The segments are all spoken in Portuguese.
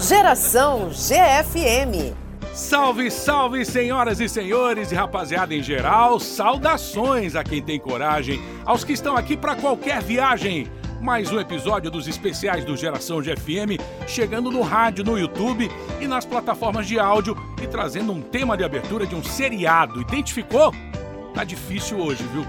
Geração GFM. Salve, salve, senhoras e senhores e rapaziada em geral. Saudações a quem tem coragem, aos que estão aqui para qualquer viagem. Mais um episódio dos especiais do Geração GFM, chegando no rádio, no YouTube e nas plataformas de áudio e trazendo um tema de abertura de um seriado. Identificou? Tá difícil hoje, viu?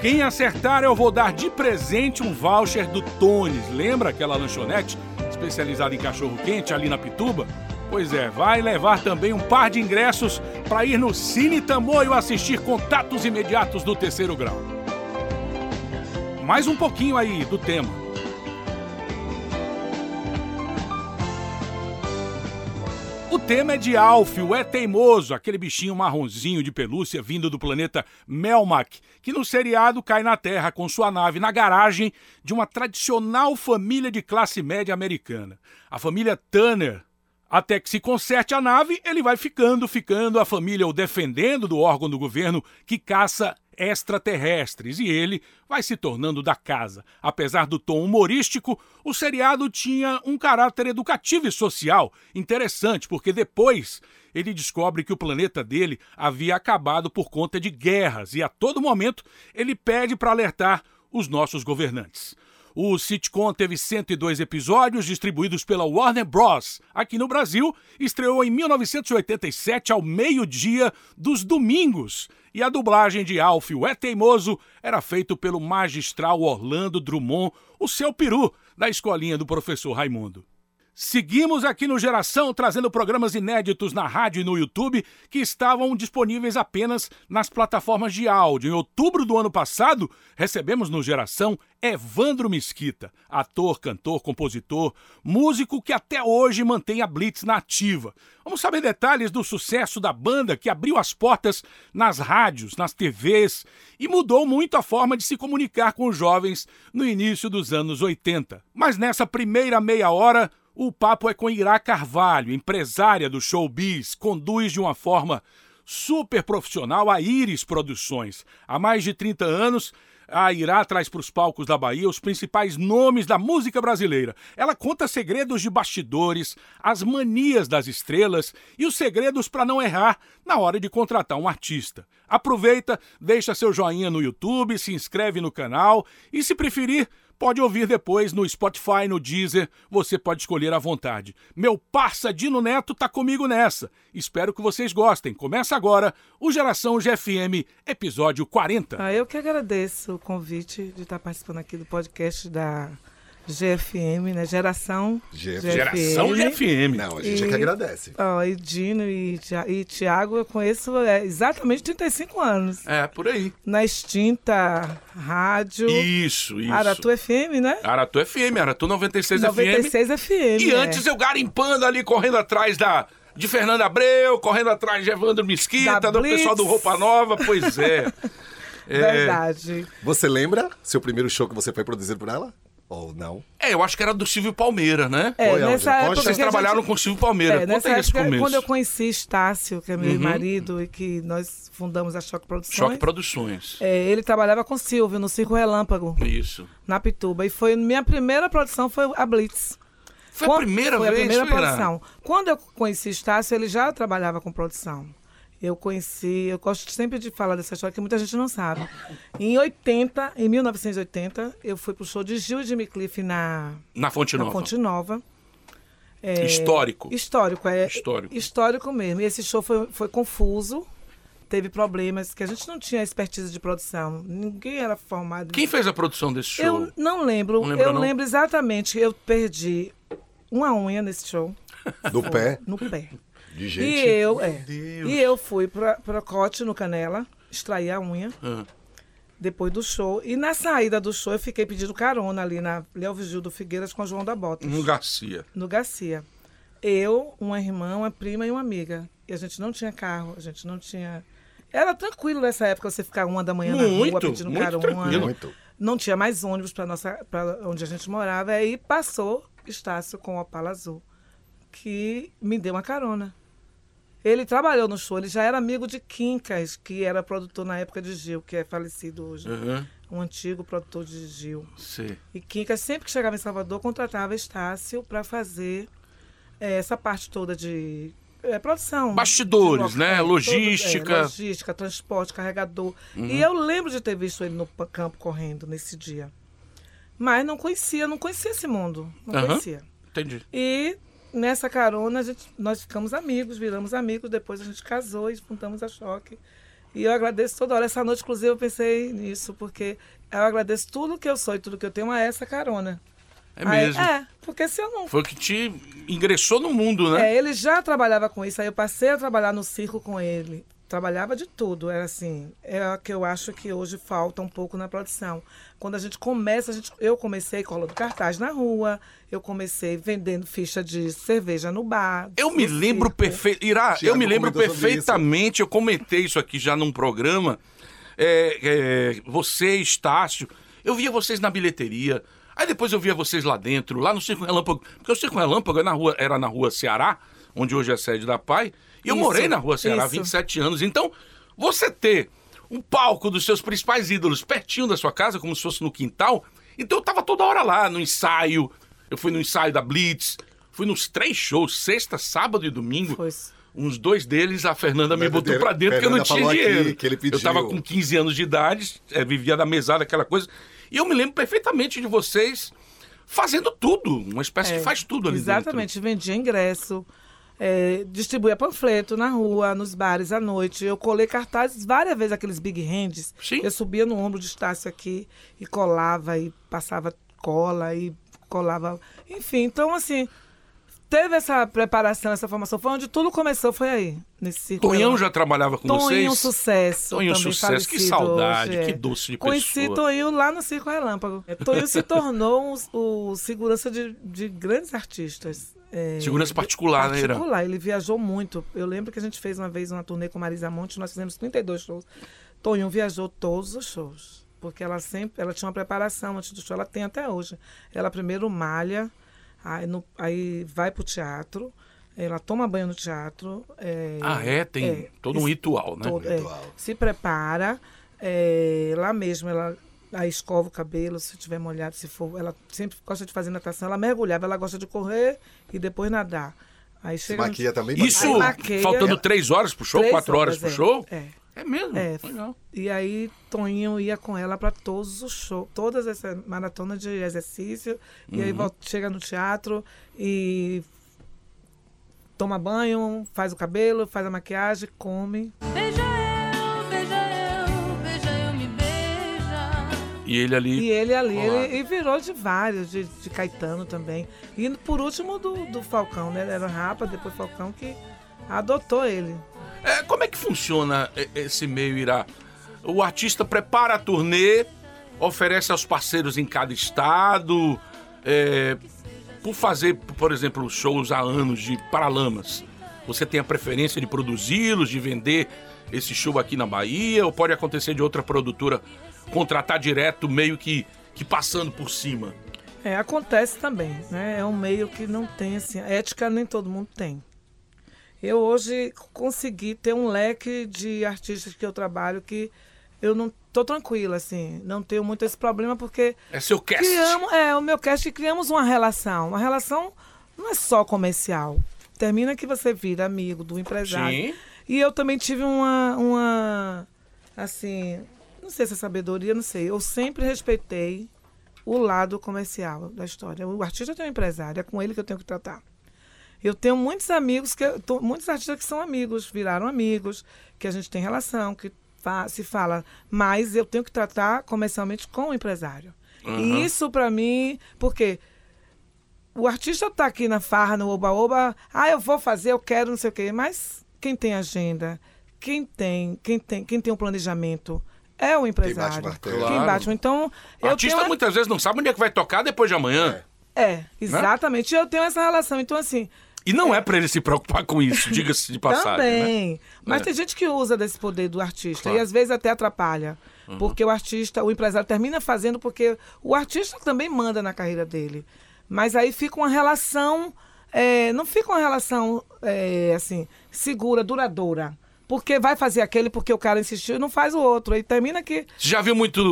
Quem acertar, eu vou dar de presente um voucher do Tones. Lembra aquela lanchonete especializada em cachorro quente ali na Pituba? Pois é, vai levar também um par de ingressos para ir no Cine Tamoio assistir Contatos Imediatos do Terceiro Grau. Mais um pouquinho aí do tema. Tema é de Alf, o É Teimoso, aquele bichinho marronzinho de pelúcia vindo do planeta Melmac, que no seriado cai na Terra com sua nave na garagem de uma tradicional família de classe média americana, a família Tanner. Até que se conserte a nave, ele vai ficando, ficando, a família o defendendo do órgão do governo que caça extraterrestres e ele vai se tornando da casa. Apesar do tom humorístico, o seriado tinha um caráter educativo e social interessante, porque depois ele descobre que o planeta dele havia acabado por conta de guerras e a todo momento ele pede para alertar os nossos governantes. O sitcom teve 102 episódios distribuídos pela Warner Bros. Aqui no Brasil, estreou em 1987 ao meio-dia dos domingos. E a dublagem de Alf, o É Teimoso, era feito pelo magistral Orlando Drummond, o seu peru, da escolinha do professor Raimundo. Seguimos aqui no Geração trazendo programas inéditos na rádio e no YouTube que estavam disponíveis apenas nas plataformas de áudio. Em outubro do ano passado, recebemos no Geração Evandro Mesquita, ator, cantor, compositor, músico que até hoje mantém a Blitz na ativa. Vamos saber detalhes do sucesso da banda que abriu as portas nas rádios, nas TVs e mudou muito a forma de se comunicar com os jovens no início dos anos 80. Mas nessa primeira meia hora, o papo é com Irá Carvalho, empresária do showbiz, conduz de uma forma super profissional a Iris Produções. Há mais de 30 anos, a Irá traz para os palcos da Bahia os principais nomes da música brasileira. Ela conta segredos de bastidores, as manias das estrelas e os segredos para não errar na hora de contratar um artista. Aproveita, deixa seu joinha no YouTube, se inscreve no canal e, se preferir, Pode ouvir depois no Spotify, no Deezer, você pode escolher à vontade. Meu parça Dino Neto tá comigo nessa. Espero que vocês gostem. Começa agora o Geração GFM, episódio 40. Ah, eu que agradeço o convite de estar participando aqui do podcast da GFM, né? Geração GFM. Geração GFM. Não, a gente é que agradece. Ó, e Dino e, e Tiago eu conheço é, exatamente 35 anos. É, por aí. Na extinta rádio Isso, isso. Aratu FM, né? Aratu FM, Aratu 96, FM. 96 FM. E é. antes eu garimpando ali, correndo atrás da. De Fernando Abreu, correndo atrás de Evandro Mesquita, Da do Blitz. pessoal do Roupa Nova, pois é. É, Verdade. Você lembra seu primeiro show que você foi produzido por ela? Ou não? é, eu acho que era do Silvio Palmeira, né? É, Foi aonde? nessa época. Vocês trabalharam gente- com o Silvio Palmeira. É, Conta nessa aí esse época, começo. Uhum. quando eu conheci Estácio, que é meu marido, e que nós fundamos a Choque Produções, Choque Produções. é, ele trabalhava com Silvio no Circo Relâmpago, Isso. na Pituba. E foi minha primeira produção foi a Blitz. Foi a Quando- primeira foi vez, a primeira foi, Ira? produção. Quando eu conheci Estácio, ele já trabalhava com produção. Eu conheci, eu gosto sempre de falar dessa história que muita gente não sabe. Em 80, em 1980, eu fui pro show de Gil e Jimmy Cliff na, Na Fonte na Nova. Fonte Nova. É, Histórico. Histórico, é. Histórico. Histórico mesmo. E esse show foi, foi confuso, teve problemas, que a gente não tinha expertise de produção. Ninguém era formado. Quem fez a produção desse show? Eu não lembro. Não lembra, eu não? lembro exatamente. Eu perdi uma unha nesse show, Do pé no pé. De gente. e eu, é. Deus. E eu fui pra, pra Cote, no Canela, extrair a unha. Ah. Depois do show. E na saída do show, eu fiquei pedindo carona ali na Léo Vigildo Figueiras com o João da Bota. Um Garcia. no Garcia. Eu, uma irmã, uma prima e uma amiga. E a gente não tinha carro, a gente não tinha. Era tranquilo nessa época você ficar uma da manhã na rua Muito, pedindo muito carona. tranquilo. Muito. Não tinha mais ônibus para nossa para onde a gente morava. Aí passou Estácio com o Opala Azul, que me deu uma carona. Ele trabalhou no show, ele já era amigo de Quincas, que era produtor na época de Gil, que é falecido hoje. Aham. Um antigo produtor de Gil. Sei. E Quincas, sempre que chegava em Salvador, contratava Estácio para fazer é, essa parte toda de é, produção. Bastidores, de- né? é, todo- Logística. é, logística, transporte, carregador. E eu lembro de ter visto ele no campo correndo nesse dia. Mas não conhecia, não conhecia esse mundo. Não Aham. conhecia. Entendi. E nessa carona a gente, nós ficamos amigos, viramos amigos, depois a gente casou e juntamos a choque. E eu agradeço toda hora. Essa noite, inclusive, eu pensei nisso, porque eu agradeço tudo que eu sou e tudo que eu tenho a essa carona. É Aí- mesmo. é, porque se eu não. Foi que te ingressou no mundo, né? É, ele já trabalhava com isso, aí eu passei a trabalhar no circo com ele. Trabalhava de tudo, era assim. É o que eu acho que hoje falta um pouco na produção. Quando a gente começa, a gente, eu comecei colando cartaz na rua, eu comecei vendendo ficha de cerveja no bar. Eu me no lembro circo. perfeito. Irá, Thiago eu me lembro perfeitamente. Eu comentei isso aqui já num programa. É, é, você, Estácio, eu via vocês na bilheteria. Aí depois eu via vocês lá dentro, lá no Circo Relâmpago. Porque o Circo Relâmpago é na rua, era na rua Ceará, onde hoje é a sede da PAI. E eu Isso, morei na rua Ceará há isso. 27 anos. Então, você ter um palco dos seus principais ídolos pertinho da sua casa, como se fosse no quintal. Então eu tava toda hora lá, no ensaio. Eu fui no ensaio da Blitz. Fui nos três shows, sexta, sábado e domingo. Foi. Uns dois deles, a Fernanda me botou pra dentro porque eu não tinha aqui dinheiro. que ele pediu. Eu tava com 15 anos de idade, é, vivia da mesada, aquela coisa. E eu me lembro perfeitamente de vocês fazendo tudo. Uma espécie É, de faz tudo ali Exatamente, vendia ingresso, é, distribuía panfleto na rua, nos bares à noite. Eu colei cartazes várias vezes, aqueles big hands. Sim. Eu subia no ombro de Estácio aqui e colava e passava cola e colava. Enfim, então assim, teve essa preparação, essa formação. Foi onde tudo começou, foi aí, nesse. Tonhão já trabalhava com Toninho vocês? Sucesso. Tonho também Sucesso, que saudade, hoje, é. que doce de Conheci pessoa. Toninho lá no Circo Relâmpago. É, Toninho se tornou o, o segurança de, de grandes artistas. É, Segurança particular, né, Ira? particular. Ele viajou muito. Eu lembro que a gente fez uma vez uma turnê com Marisa Monte, nós fizemos 32 shows. Toninho viajou todos os shows. Porque ela sempre, ela tinha uma preparação antes do show, ela tem até hoje. Ela primeiro malha, aí, no, aí vai pro teatro, ela toma banho no teatro. é, Ah, é? Tem é, todo um ritual, né? todo, é, Ritual. se prepara, é, lá mesmo ela aí escova o cabelo, se tiver molhado, se for, ela sempre gosta de fazer natação, ela mergulhava, ela gosta de correr e depois nadar. Aí Se chega no- maquia também? pra- Isso Aí maqueia- faltando três horas pro show, Três quatro horas, pro é. show? É. É mesmo? É. Legal. E aí Toninho ia com ela para todos os shows, todas essa maratona de exercício. E Uhum. aí volta, chega no teatro e toma banho, faz o cabelo, faz a maquiagem, come. Beija E ele ali. E ele ali, ele, e virou de vários, de, de Caetano também. E por último do, do Falcão, né? Ele era Rapa, depois Falcão que adotou ele. É, como é que funciona esse meio, Irá? O artista prepara a turnê, oferece aos parceiros em cada estado, é, por fazer, por exemplo, shows há anos de Paralamas. Você tem a preferência de produzi-los, de vender esse show aqui na Bahia, ou pode acontecer de outra produtora contratar direto, meio que, que passando por cima? É, acontece também, né? É um meio que não tem, assim, ética nem todo mundo tem. Eu hoje consegui ter um leque de artistas que eu trabalho que eu não tô tranquila, assim, não tenho muito esse problema porque É seu cast. criamos, é, o meu cast criamos uma relação. Uma relação não é só comercial. Termina que você vira amigo do empresário. Sim. E eu também tive uma, uma, assim, não sei se é sabedoria, não sei. Eu sempre respeitei o lado comercial da história. O artista tem um empresário, é com ele que eu tenho que tratar. Eu tenho muitos amigos, que tô- muitos artistas que são amigos, viraram amigos, que a gente tem relação, que fa- se fala, mas eu tenho que tratar comercialmente com o empresário. E isso para mim, porque o artista tá aqui na farra, no oba-oba, ah, eu vou fazer, eu quero, não sei o quê, mas quem tem agenda, quem tem, quem tem, quem tem um planejamento é o empresário. martelo. Quem bate. Então, O eu artista tenho... muitas vezes não sabe onde é que vai tocar depois de amanhã. É, exatamente. Eu tenho essa relação. Então, assim, E não é pra ele se preocupar com isso, diga-se de passagem. né? Também. Mas É. tem gente que usa desse poder do artista Claro. Uhum. e às vezes até atrapalha. Porque o artista, o empresário termina fazendo porque o artista também manda na carreira dele. Mas aí fica uma relação, é, não fica uma relação é, assim, segura, duradoura. Porque vai fazer aquele porque o cara insistiu e não faz o outro. Aí termina que. Você já viu muito,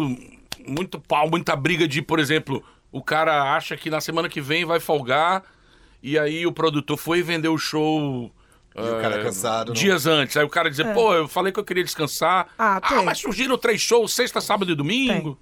muito pau, muita briga de, por exemplo, o cara acha que na semana que vem vai folgar e aí o produtor foi e vendeu o show. E o cara eh, cansado, não- Dias antes. Aí o cara dizia, pô, eu falei que eu queria descansar. É. Ah, tem. mas surgiram três shows, sexta, sábado e domingo.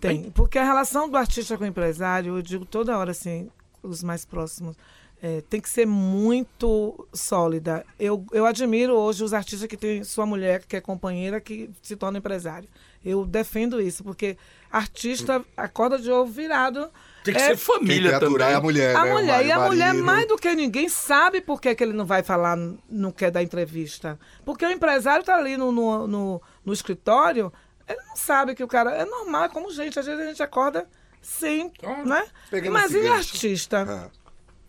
Tem, porque a relação do artista com o empresário, eu digo toda hora assim, os mais próximos, é, tem que ser muito sólida. Eu, eu admiro hoje os artistas que têm sua mulher, que é companheira, que se torna empresário. Eu defendo isso, porque artista acorda de ovo virado. Tem que é- ser família quer aturar é também. a mulher, a né? Mulher, e a mulher, marido. mais do que ninguém, sabe por que, que ele não vai falar, não quer dar entrevista. Porque o empresário está ali no, no, no, no escritório, ele não sabe que o cara. É normal, é como gente. Às vezes a gente acorda sem. Claro. Né? Gancho. artista Ah,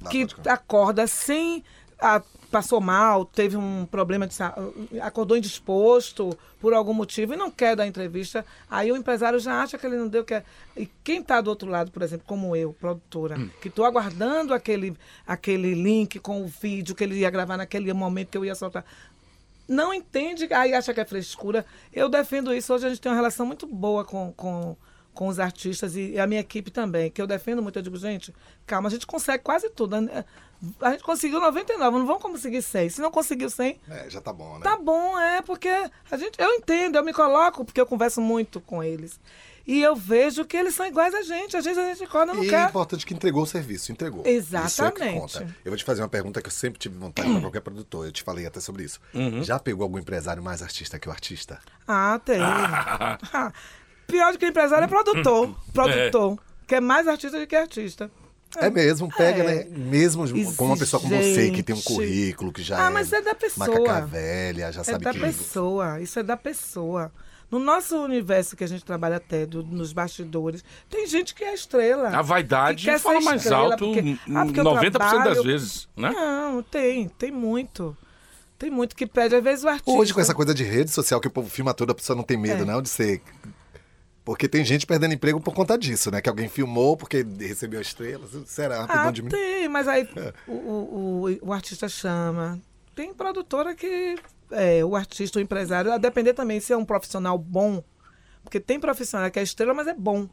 não, que acorda sem. ah, passou mal, teve um problema de saúde, acordou indisposto por algum motivo e não quer dar entrevista, aí o empresário já acha que ele não deu. Que é- E quem está do outro lado, por exemplo, como eu, produtora, que estou aguardando aquele, aquele link com o vídeo que ele ia gravar naquele momento que eu ia soltar. Não entende, aí acha que é frescura. Eu defendo isso. Hoje a gente tem uma relação muito boa com, com, com os artistas e a minha equipe também, que eu defendo muito. Eu digo, gente, calma, a gente consegue quase tudo. né? A gente conseguiu 99, não vamos conseguir 100. Se não conseguiu 100, É, já tá bom, né? tá bom, é, porque a gente, eu entendo, eu me coloco, porque eu converso muito com eles. E eu vejo que eles são iguais a gente. Às vezes a gente acorda e não E é importante que entregou o serviço, entregou. Isso é que Exatamente. conta. Eu vou te fazer uma pergunta que eu sempre tive vontade para qualquer produtor. Eu te falei até sobre isso. Uhum. Já pegou algum empresário mais artista que o artista? Ah, tem. Ah, Pior do que empresário é produtor. Produtor. Que é mais artista do que artista. É mesmo, pega, É. né? Mesmo com uma pessoa como você, que tem um currículo, que já Ah, é. mas é da pessoa. Macaca velha, já É sabe da que. pessoa, isso é da pessoa. No nosso universo que a gente trabalha até, do- nos bastidores, tem gente que é estrela. A vaidade que quer fala ser mais estrela alto porque- ah, porque eu 90% das trabalho- vezes, né? Não, tem, tem muito. Tem muito que pede. Às vezes o artista. Hoje, com essa coisa de rede social que o povo filma tudo, a pessoa não tem medo, É. não, de ser. Porque tem gente perdendo emprego por conta disso, né? Que alguém filmou porque recebeu estrelas. Será? Rapidão Ah, de tem, mas aí o, o, o, o artista chama. Tem produtora que é, o artista, o empresário, a depender também se é um profissional bom. Porque tem profissional que é estrela, mas é bom.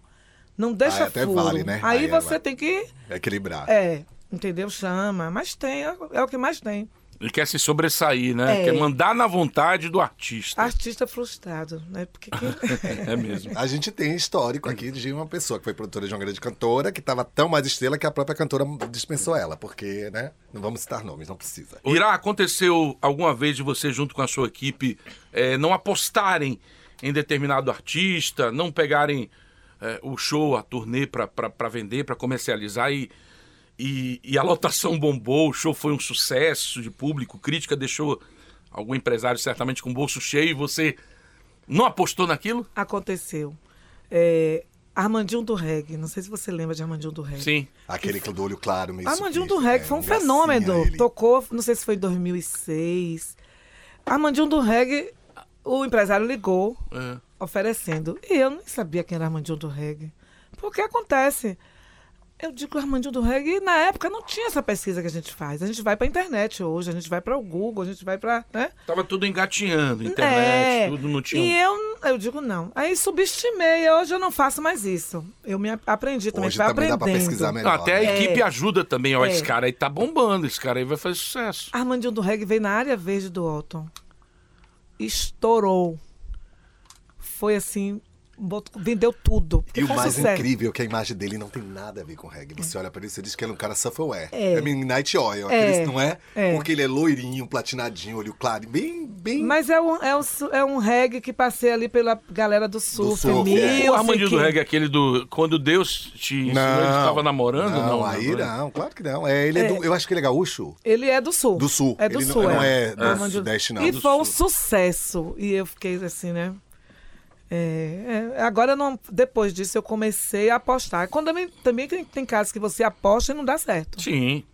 Não deixa Ah, até furo. vale, né? Aí, Aí é você tem que. Equilibrar. É, entendeu? Chama. Mas tem, é, é o que mais tem. Ele quer se sobressair, né? É. Quer mandar na vontade do artista. Artista frustrado, né? Porque quem- É mesmo. A gente tem histórico aqui de uma pessoa que foi produtora de uma grande cantora, que estava tão mais estrela que a própria cantora dispensou ela, porque, né? Não vamos citar nomes, não precisa. Irá, aconteceu alguma vez de você, junto com a sua equipe, eh, não apostarem em determinado artista, não pegarem eh, o show, a turnê para vender, para comercializar e, e, e a lotação bombou, o show foi um sucesso de público, crítica deixou algum empresário certamente com o bolso cheio e você não apostou naquilo? aconteceu. É, Armandinho do Reggae. Não sei se você lembra de Armandinho do Reggae. Sim. Aquele que do olho claro mesmo. Armandinho do Reggae foi um fenômeno. Tocou, não sei se foi em 2006. Armandinho do Reggae, o empresário ligou É. oferecendo. E eu nem sabia quem era Armandinho do Reggae. Porque acontece. Eu digo Armandinho do Reggae, e na época não tinha essa pesquisa que a gente faz. A gente vai pra internet hoje, a gente vai para o Google, a gente vai pra. Né? Tava tudo engatinhando, internet, É, tudo não tinha. E eu, eu digo não. Aí subestimei, hoje eu não faço mais isso. Eu me a- aprendi também, Hoje foi também dá aprendendo. pra pesquisar Não, melhor. até a né? equipe ajuda também, ó. É. Esse cara aí tá bombando, esse cara aí vai fazer sucesso. Armandinho do Reggae veio na área verde do Alton. Estourou. Foi assim, vendeu tudo. E o mais sucesso. incrível é que a imagem dele não tem nada a ver com reggae. Você olha pra ele e diz que ele é um cara self-aware. É. É Midnight Oil, É. aqueles, não é? É. Porque ele é loirinho, platinadinho, olho claro, bem, bem... Mas é um, é, um, é um reggae que passei ali pela galera do surf. surf, music. é. O Armandinho do Reggae, aquele do. Quando Deus te ensinou, ele estava namorando? Não, Não, aí né? não, claro que não. É, ele é do- eu acho que ele é gaúcho. Ele é do sul. Do sul. É do Ele não- sul. não é do Armandinho- sudeste, não. E Do foi um sul. sucesso. E eu fiquei assim, né? É, é, agora, eu não, depois disso, eu comecei a apostar. Quando também, também tem, tem casos que você aposta e não dá certo. Sim.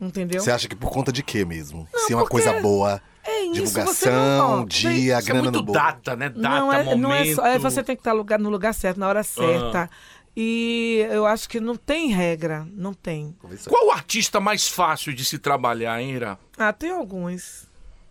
Entendeu? Você acha que por conta de quê mesmo? Se é uma porque coisa boa, é isso, você divulgação, não- dia, Isso é grana muito no bolso. data, né? Data, não é, momento. não é só. É, você tem que estar lugar, no lugar certo, na hora certa. Ah. E eu acho que não tem regra. Não tem. Qual o artista mais fácil de se trabalhar, hein, Ira? Ah, tem alguns.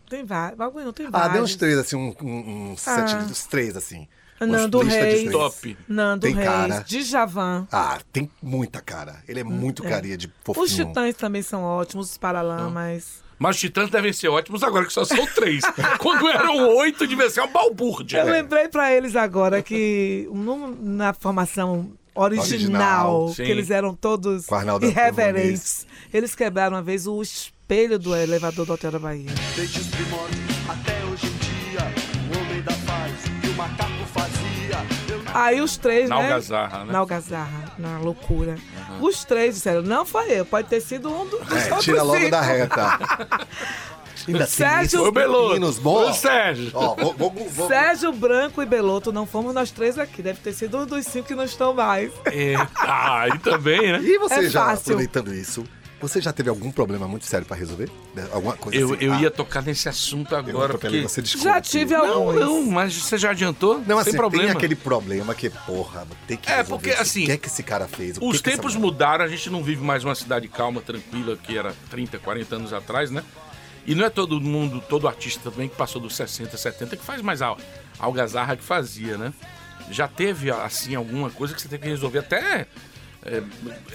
Tem vários. Alguns não tem Ah, vários. dê uns três, assim, um, um, um Ah. sete, uns três, assim. Nando de Reis. Top. Nando Tem Reis, cara. Djavan. Ah, tem muita cara. Ele é muito carinha de fofinho. Os Titãs também são ótimos, os Paralamas. Mas os titãs devem ser ótimos agora que só são três. Quando eram oito, devia ser uma balbúrdia. Eu lembrei pra eles agora que no- na formação original, Original, que eles eram todos irreverentes. Eles quebraram uma vez o espelho do elevador do Hotel da Bahia. Desde os primórdios até hoje macaco fazia. Aí os três, Na né? algazarra, né? Na algazarra, na loucura. Os três disseram, não foi eu, pode ter sido um do- dos É, outros tira logo cinco. da reta. Ainda Sérgio- Ô, Beloto. Ô, Sérgio. Ó, vou, vou, vou- Sérgio Branco e Beloto, não fomos nós três aqui. Deve ter sido um dos cinco que não estão mais. É, ah, aí também, né? E você É já, fácil. aproveitando isso, você já teve algum problema muito sério pra resolver? Alguma coisa Eu, assim? eu Ah, ia tocar nesse assunto eu agora. atropelei Porque... você, desculpa. Já tive Não, alguns. não, mas você já adiantou? Não, assim, Sem problema. tem aquele problema que, porra, ter que É, porque, isso. assim, O que é que esse cara fez? O Os que que tempos mulher- mudaram, a gente não vive mais uma cidade calma, tranquila, que era 30, 40 anos atrás, né? E não é todo mundo, todo artista também que passou dos 60, 70 que faz mais a algazarra que fazia, né? Já teve, assim, alguma coisa que você teve que resolver até... é,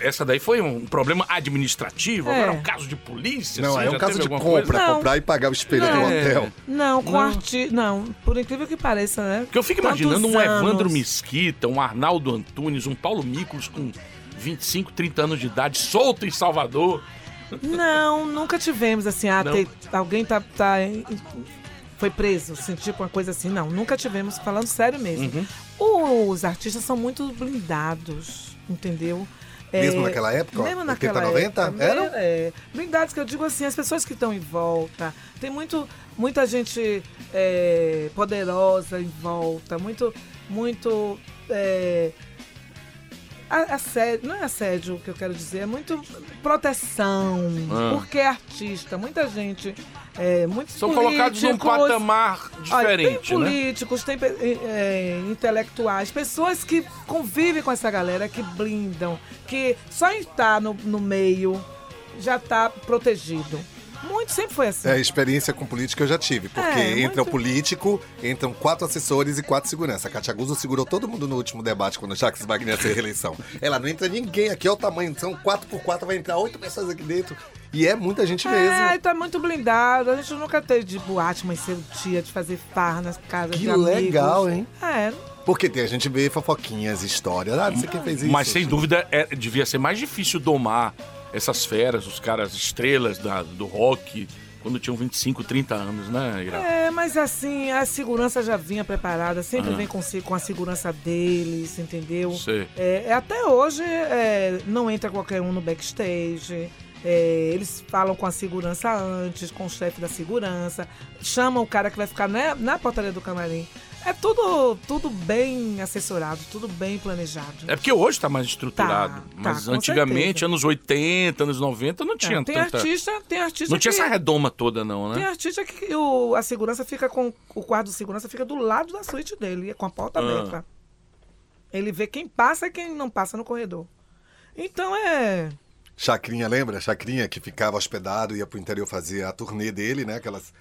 essa daí foi um problema administrativo, É. agora é um caso de polícia. Não, assim, é um caso de compra, comprar e pagar o espelho do Não. hotel. Não, com Não. artista. Não, por incrível que pareça, né? Porque eu fico Tantos imaginando um Evandro anos. Mesquita, um Arnaldo Antunes, um Paulo Miklos com 25, 30 anos de idade, solto em Salvador. Não, nunca tivemos assim, ah, tem- alguém tá, tá em- foi preso, assim, tipo uma coisa assim. Não, nunca tivemos, falando sério mesmo. Uhum. Os artistas são muito blindados, entendeu? Mesmo É, naquela época? Mesmo 80, naquela 90? época. Eram? É, blindados que eu digo assim, as pessoas que estão em volta. Tem muito, muita gente é, poderosa em volta, muito, muito. Assédio, não é assédio que eu quero dizer, é muito proteção, Ah. porque é artista, muita gente, é, muitos São colocados num patamar Olha, diferente, tem né? políticos, tem pe- é, intelectuais, pessoas que convivem com essa galera, que blindam, que só em estar no, no meio já está protegido. Muito sempre foi assim. É, experiência com política eu já tive, porque É, entra o muito- político, entram quatro assessores e quatro segurança. A Katia Guzzo segurou todo mundo no último debate quando o Jacques Wagner ser reeleição. Ela não entra ninguém aqui, olha o tamanho, são quatro por quatro, vai entrar oito pessoas aqui dentro. E é muita gente É, mesmo. e tá muito blindado. A gente nunca teve de boate, mas cedo dia, de fazer farra nas casas Que de amigos. legal, hein? É, Porque tem, a gente vê fofoquinhas, histórias. Ah, não sei quem fez isso. Mas sem dúvida é- devia ser mais difícil domar essas feras, os caras estrelas da- do rock, quando tinham 25, 30 anos, né, Ira? É, mas assim, a segurança já vinha preparada, sempre Ah. vem com, com a segurança deles, entendeu? É, é, até hoje é, não entra qualquer um no backstage. é, eles falam com a segurança antes, com o chefe da segurança, chamam o cara que vai ficar na, na portaria do camarim. É tudo, tudo bem assessorado, tudo bem planejado. É porque hoje tá mais estruturado. Tá, mas com antigamente, certeza. anos 80, anos 90, não tinha É, tem tanta... artista, tem artista Não tinha que, essa redoma toda, não, Tem né? artista que o, a segurança fica com. O quarto de segurança fica do lado da suíte dele, com a porta Ah. aberta. Ele vê quem passa e quem não passa no corredor. Então é. Chacrinha, lembra? Chacrinha que ficava hospedado, ia pro interior fazer a turnê dele, né? Aquelas.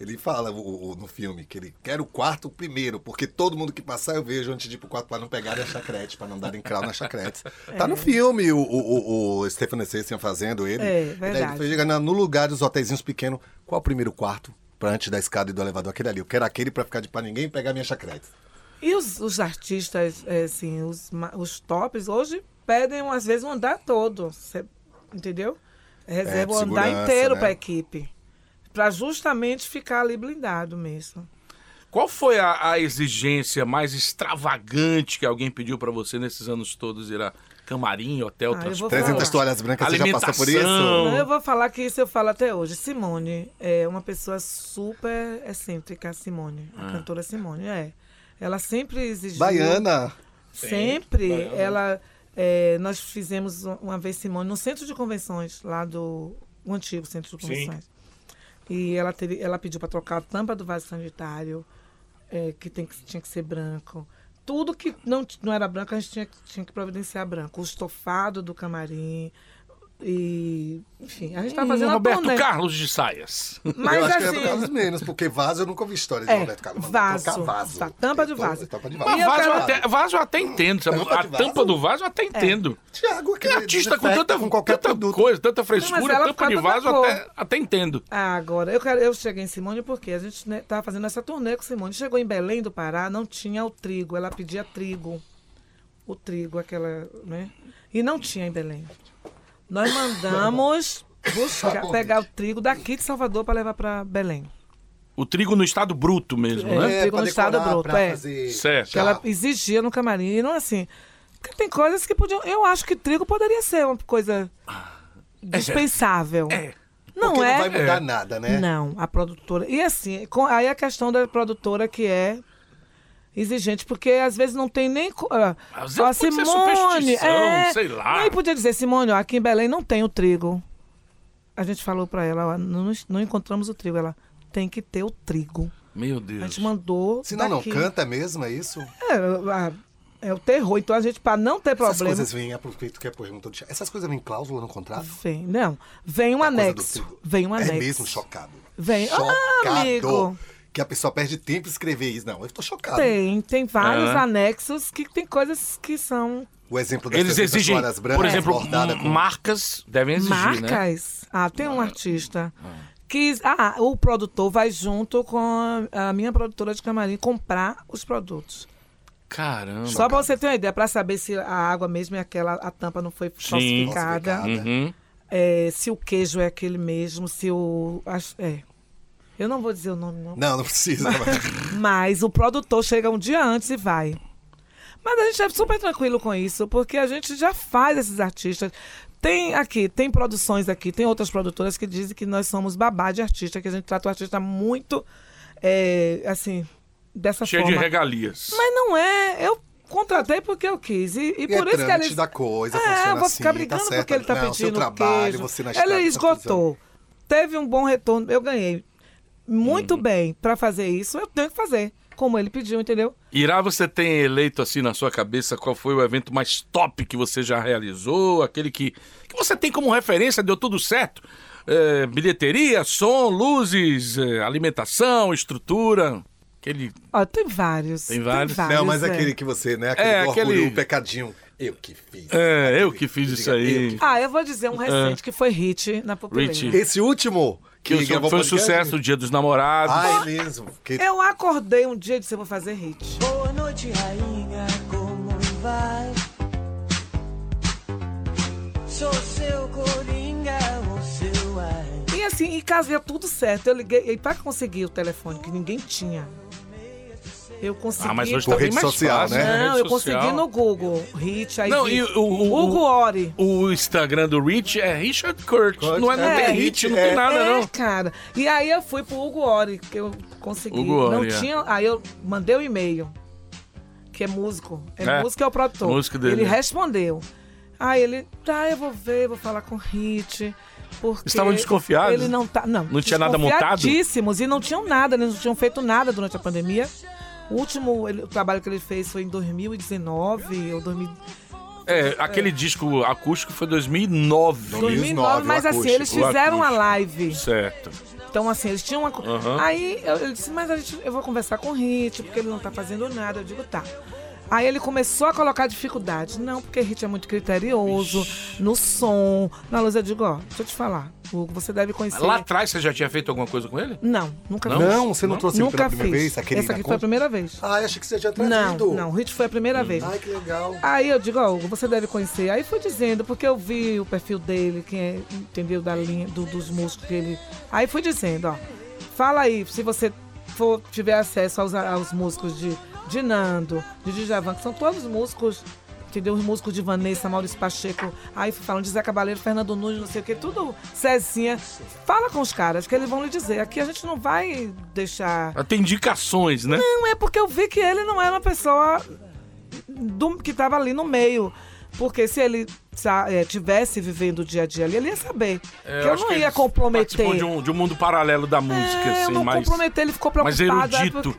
Ele fala o- o- no filme que ele quer o quarto primeiro, porque todo mundo que passar eu vejo antes de ir pro quarto pra não pegarem a chacrete, pra não darem crau na chacrete. Tá no filme o, o, o, Stephen Essential fazendo ele. É, daí verdade. ele foi chegando no lugar dos hotéisinhos pequenos. Qual o primeiro quarto? Pra antes da escada e do elevador, aquele ali. Eu quero aquele pra ficar de pra ninguém pegar minha chacrete. E os, os artistas, é, assim, os, os tops, hoje pedem, às vezes, um andar todo. cê- entendeu? Reserva o andar inteiro né? pra equipe. Pra justamente ficar ali blindado mesmo. Qual foi a, a exigência mais extravagante que alguém pediu pra você nesses anos todos? Ira camarim, hotel, Ah, transporte? falar. 300 toalhas brancas, você já passou por isso? Não, eu vou falar que isso eu falo até hoje. Simone é uma pessoa super excêntrica, a Simone, a cantora Simone, é. Ela sempre exigiu. Baiana. Sempre. baiana. Ela, é, nós fizemos um- uma vez Simone no centro de convenções, lá do o antigo centro de Sim. E ela, teve, ela pediu para trocar a tampa do vaso sanitário, é, que, tem que tinha que ser branco. Tudo que não, não era branco, a gente tinha, tinha que providenciar branco. O estofado do camarim, E, enfim, a gente tá Hum, fazendo a Roberto turnê. Carlos de saias. Mas eu acho assim, que é do Carlos menos, porque vaso eu nunca ouvi história de É, Roberto Carlos. Mandar vaso. vaso. Tá, tampa de vaso. Tampa de E Mas eu vaso, eu quero- até, vaso eu até entendo. Tampa a vaso? tampa do vaso eu até entendo. Tiago, Que aquele artista com tanta, com qualquer tanta produto. coisa, tanta frescura, ela tampa de vaso eu até, até entendo. Ah, Agora, eu, quero, eu cheguei em Simone porque a gente né, tava fazendo essa turnê com Simone. Chegou em Belém do Pará, não tinha o trigo. Ela pedia trigo. O trigo, aquela, né? E não tinha em Belém. Nós mandamos buscar, pegar o trigo daqui de Salvador para levar para Belém. O trigo no estado bruto mesmo, É. né? trigo pra no estado bruto, é. fazer Certo. Que ela exigia no camarim. E não assim. Porque tem coisas que podiam. Eu acho que trigo poderia ser uma coisa dispensável. É. Não Porque é. não vai mudar É. nada, né? Não, a produtora. E assim, com- aí a questão da produtora que é exigente, porque às vezes não tem nem. ah, Às vezes Simone, superstição, é, sei lá. Aí podia dizer, Simone, ó, aqui em Belém não tem o trigo. A gente falou pra ela, ó, não, não encontramos o trigo. Ela tem que ter o trigo. Meu A Deus. gente mandou. Senão não daqui. canta mesmo, é isso? É, a- é o terror. Então a gente, pra não ter Essas problema. coisas vêm, aproveito que é a pergunta do. Essas coisas vêm em cláusula no contrato? Vem, não. Vem um A anexo. Vem um anexo. É mesmo chocado. Vem. Chocado. Ah, amigo. Que a pessoa perde tempo em escrever isso. Não, eu tô chocado. Tem, tem vários É. anexos que tem coisas que são O exemplo das Eles 300 exigem, horas brancas, por exemplo, com... marcas devem exigir, né? marcas. Ah, tem um artista que ah, o produtor vai junto com a, minha produtora de camarim comprar os produtos. Caramba. Só pra você ter uma ideia, pra saber se a água mesmo é aquela, a tampa não foi falsificada, Falsificada. Uhum. é, se o queijo é aquele mesmo, se o é. Eu não vou dizer o nome não. Não, não precisa. mas- Mas o produtor chega um dia antes e vai. Mas a gente é super tranquilo com isso, porque a gente já faz esses artistas. Tem aqui, tem produções aqui, tem outras produtoras que dizem que nós somos babá de artista, que a gente trata o artista muito, é, assim, dessa Cheio forma. de regalias. Mas não é, eu contratei porque eu quis. E, e E por é isso que eles... da coisa, É, funciona eu vou assim, ficar tá brigando certo. porque ele tá Não, pedindo seu trabalho, queijo. você na Ele tá esgotou. Teve um bom retorno, eu ganhei Uhum. muito bem pra fazer isso, eu tenho que fazer, como ele pediu, entendeu? Irá, você tem eleito assim na sua cabeça qual foi o evento mais top que você já realizou? Aquele que, que você tem como referência, deu tudo certo? É, bilheteria, som, luzes, é, alimentação, estrutura. Aquele. Ó, tem vários. Tem vários? Não, mas é. aquele que você, né? Aquele É, aquele- orgulho, o pecadinho. Eu que fiz. É, eu Aquele- que fiz isso diga, aí. eu que- Ah, eu vou dizer um recente que foi hit na. Hit. Esse último Que foi um sucesso, o Dia dos Namorados. Ah, é mesmo. Que... Eu acordei um dia e disse, eu vou fazer hit. Boa noite, rainha, como vai? Sou seu coringa, o seu ai. E assim, e casei tudo certo. Eu liguei, e pra conseguir o telefone, que ninguém tinha, eu consegui... Ah, mas hoje tá rede social, fácil, né? Não, Rede eu consegui social. no Google, hit, aí Não, vi e o- o- Hugo Ori. O Instagram do Rich é Richard Kurt. Kurt, Não, é, não é, tem Rich, hit, não é. tem nada, é, não. cara. E aí eu fui pro Hugo Ori, que eu consegui. Hugo Ori, não é. tinha. Aí eu mandei o e-mail, que é músico. É, É, músico é o produtor. músico dele. Ele respondeu. Aí ele, tá, eu vou ver, vou falar com o Hit. Porque Estavam desconfiados? Ele não tá. Não, Não tinha nada montado? desconfiadíssimos, E não tinham nada, eles não tinham feito nada durante a pandemia. O último ele- o trabalho que ele fez foi em 2019 ou 2000, É, aquele disco acústico foi 2009. 2009, o mas assim, acústico, eles fizeram uma acústico. live. Certo. Então, assim, eles tinham uma. Aham. Aí eu, ele disse, mas a gente, eu vou conversar com o Hit, porque ele não tá fazendo nada. Eu digo, tá. Aí ele começou a colocar dificuldades. Não, porque Hit é muito criterioso, no som, na luz. Eu digo, ó, deixa eu te falar. Hugo, você deve conhecer. Lá atrás você já tinha feito alguma coisa com ele? Não, nunca Não? fiz. Não, você não, trouxe ele Nunca pela primeira fiz. vez? Aquele Essa aqui foi a conta? primeira vez. Ah, achei que você já tinha Não, trazido. não, Hit foi a primeira vez. Ai, que legal. Aí eu digo, ó, Hugo, você deve conhecer. Aí fui dizendo, porque eu vi o perfil dele, quem é, entendeu, da linha, do- dos músicos que ele. Aí fui dizendo, ó, fala aí, se você for, tiver acesso aos, aos músicos de, de Nando, de Djavan, que são todos músicos, entendeu? Os músicos de Vanessa, Maurício Pacheco, aí falando de Zé Cabaleiro, Fernando Nunes, não sei o que, tudo Cezinha. Fala com os caras, que eles vão lhe dizer. Aqui a gente não vai deixar. Tem indicações, né? Não, é porque eu vi que ele não era uma pessoa do- que estava ali no meio. Porque se ele é, tivesse vivendo o dia a dia ali, ele ia saber. É, que eu não ia comprometer. De um, de um mundo paralelo da música, É, assim, não mais, comprometer, ele ficou preocupado. é, erudito.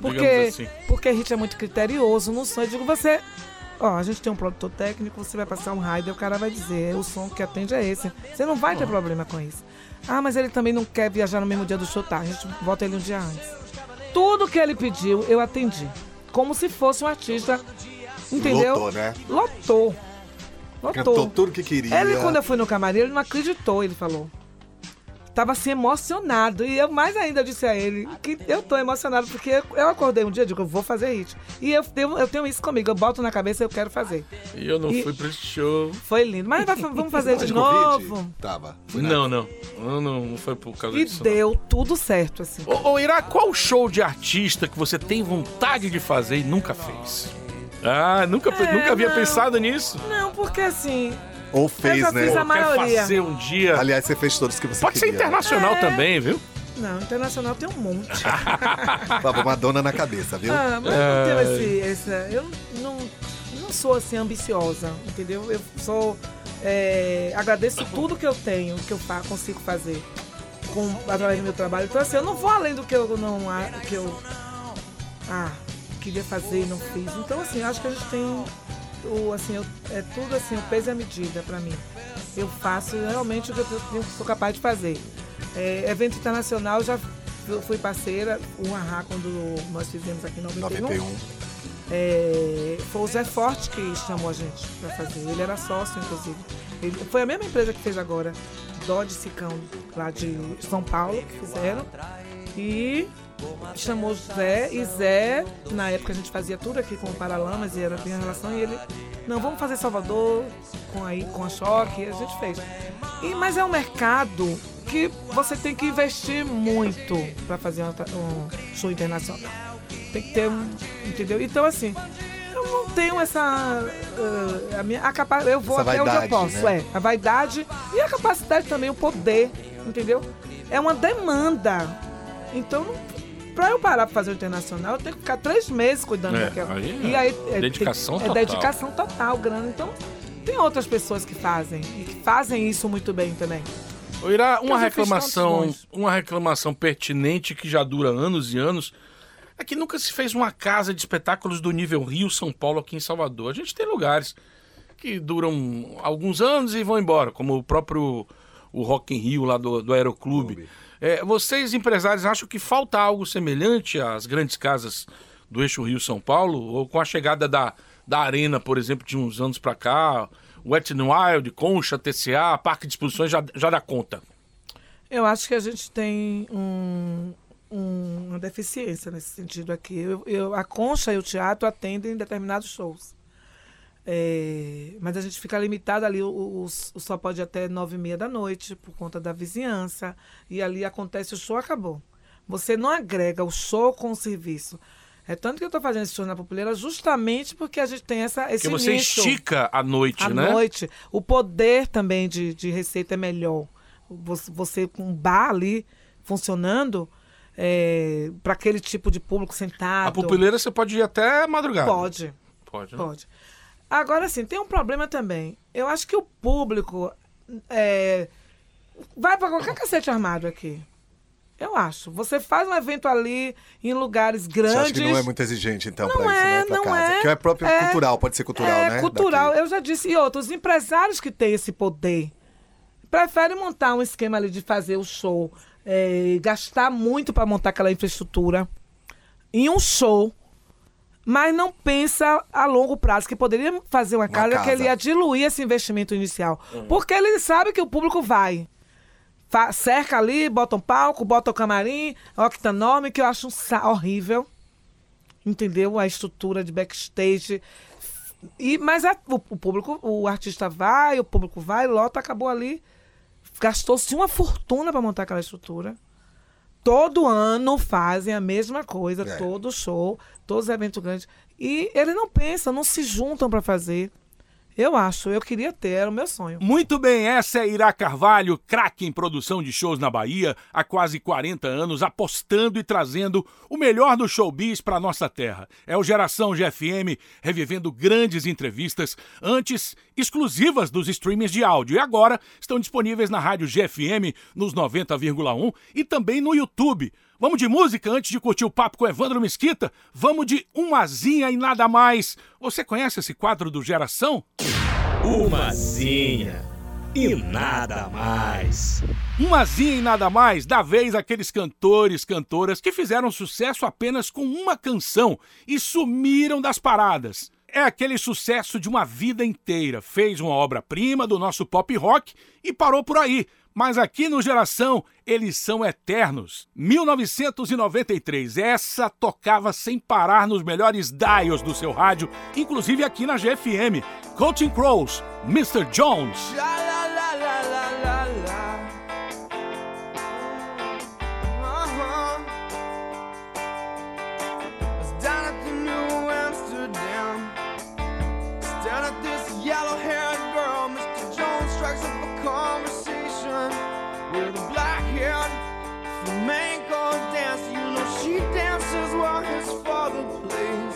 Porque, assim. porque a gente é muito criterioso, não sou. Eu digo, você Ó, a gente tem um produtor técnico, você vai passar um rider, o cara vai dizer, o som que atende é esse. Você não vai ter problema com isso. Ah, mas ele também não quer viajar no mesmo dia do show, tá? A gente volta ele um dia antes. Tudo que ele pediu, eu atendi. Como se fosse um artista, entendeu? Lotou, né? Lotou. Cantou Lotou. tudo que queria. Ele, quando eu fui no camarim, ele não acreditou, ele falou. Tava assim, emocionado. E eu mais ainda disse a ele que eu tô emocionado, porque eu- eu acordei um dia e digo, eu vou fazer hit. E eu tenho, eu tenho isso comigo, eu boto na cabeça eu quero fazer. E eu não E- fui pra esse show. Foi lindo. Mas vamos fazer de Covid? novo. Tava. Não, não. Não, não, não foi por causa E disso. não. deu tudo certo, assim. Ô, ô Ira, qual show de artista que você tem vontade de fazer e nunca fez? Ah, nunca, É, nunca havia não. pensado nisso. Não, porque assim, Ou fez, já né? fiz a Quer maioria. fazer um dia. Aliás, você fez todos que você Pode ser queria. internacional É. também, viu? não, internacional tem um monte. Tava Madonna na cabeça, viu? Ah, mas eu não tenho esse, esse- Eu não, não sou assim ambiciosa, entendeu? Eu sou. é, agradeço tudo que eu tenho, que eu consigo fazer com, através do meu trabalho. Então, assim, eu não vou além do que eu não. Que eu, ah, queria fazer e não fiz. Então, assim, acho que a gente tem. O, assim, eu- é tudo assim, o peso e a medida pra mim. Eu faço realmente o que eu sou capaz de fazer. É, evento internacional, já fui- parceira, o Ahá, quando nós fizemos aqui em 91. 91. É, foi o Zé Forte que chamou a gente pra fazer. Ele era sócio, inclusive. Ele- foi a mesma empresa que fez agora, Dodge Sicão, lá de São Paulo, que fizeram. E chamou Zé, e Zé, na época a gente fazia tudo aqui com o Paralamas e era bem a relação, e ele, não, vamos fazer Salvador com, aí, com a Choque, e a gente fez. E, mas é um mercado que você tem que investir muito para fazer um, um show internacional. Tem que ter um. Entendeu? Então, assim, eu não tenho essa. uh, a minha, a capa, eu vou Essa até onde eu vaidade, posso. né? É, a vaidade e a capacidade também, o poder. Entendeu? É uma demanda. Então, para eu parar para fazer o internacional, eu tenho que ficar três meses cuidando É, daquela. aí e é aí, é, dedicação tem- total. É dedicação total, grana. Então, tem outras pessoas que fazem e que fazem isso muito bem também. Ô, Ira, uma reclamação, uma reclamação pertinente que já dura anos e anos é que nunca se fez uma casa de espetáculos do nível Rio São Paulo aqui em Salvador. A gente tem lugares que duram alguns anos e vão embora, como o próprio o Rock in Rio lá do, do Aeroclube. É, vocês empresários acham que falta algo semelhante às grandes casas do eixo Rio São Paulo ou com a chegada da, da arena, por exemplo, de uns anos pra cá, Wet n Wild, Concha, TCA, Parque de Exposições já, já dá conta. Eu acho que a gente tem um- um- uma deficiência nesse sentido aqui. Eu- eu- a concha e o teatro atendem determinados shows. É, mas a gente fica limitado ali, o, o- o só pode ir até nove e meia da noite, por conta da vizinhança. E ali acontece o show, acabou. Você não agrega o show com o serviço. É tanto que eu estou fazendo esse show na Populeira justamente porque a gente tem essa, esse Porque você nicho estica a noite, à né? noite. O poder também de, de receita é melhor. Você, você com um bar ali funcionando para aquele tipo de público sentado. A pupileira você pode ir até madrugada. Pode, Pode. né? pode. Agora, assim, tem um problema também. Eu acho que o público é, vai para qualquer cacete armado aqui. Eu acho. Você faz um evento ali em lugares Você grandes. acha que não é muito exigente, então, pra isso, é, né? Pra não casa. é. Que é próprio É. cultural, pode ser cultural, é, né? cultural, Daqui. eu já disse. E outros empresários que têm esse poder preferem montar um esquema ali de fazer o show, é, gastar muito para montar aquela infraestrutura em um show, mas não pensa a longo prazo, que poderia fazer uma, casa, que casa. ele ia diluir esse investimento inicial. Porque ele sabe que o público vai. Fa- cerca ali, bota um palco, bota o camarim, octanorme, que eu acho um horrível entendeu? A estrutura de backstage. E, mas a- o, o público, o artista vai, o público vai, lota, acabou ali. Gastou-se uma fortuna para montar aquela estrutura. Todo ano fazem a mesma coisa, É. todo show, todos os eventos grandes. E eles não pensam, não se juntam para fazer. Eu acho, eu queria ter, era o meu sonho. Muito bem, essa é Ira Carvalho, craque em produção de shows na Bahia, há quase 40 anos, apostando e trazendo o melhor do showbiz para nossa terra. É o Geração GFM, revivendo grandes entrevistas, antes exclusivas dos streamings de áudio, e agora estão disponíveis na rádio GFM nos 90,1 e também no YouTube. Vamos de música antes de curtir o papo com Evandro Mesquita? Vamos de Umazinha e Nada Mais. Você conhece esse quadro do Geração? Umazinha e nada mais. Umazinha e nada mais, da vez aqueles cantores, cantoras que fizeram sucesso apenas com uma canção e sumiram das paradas. É aquele sucesso de uma vida inteira. Fez uma obra-prima do nosso pop rock e parou por aí. Mas aqui no Geração, eles são eternos. 1993, essa tocava sem parar nos melhores dials do seu rádio, inclusive aqui na GFM. Coaching Crows, Mr. Jones. Dances while his father plays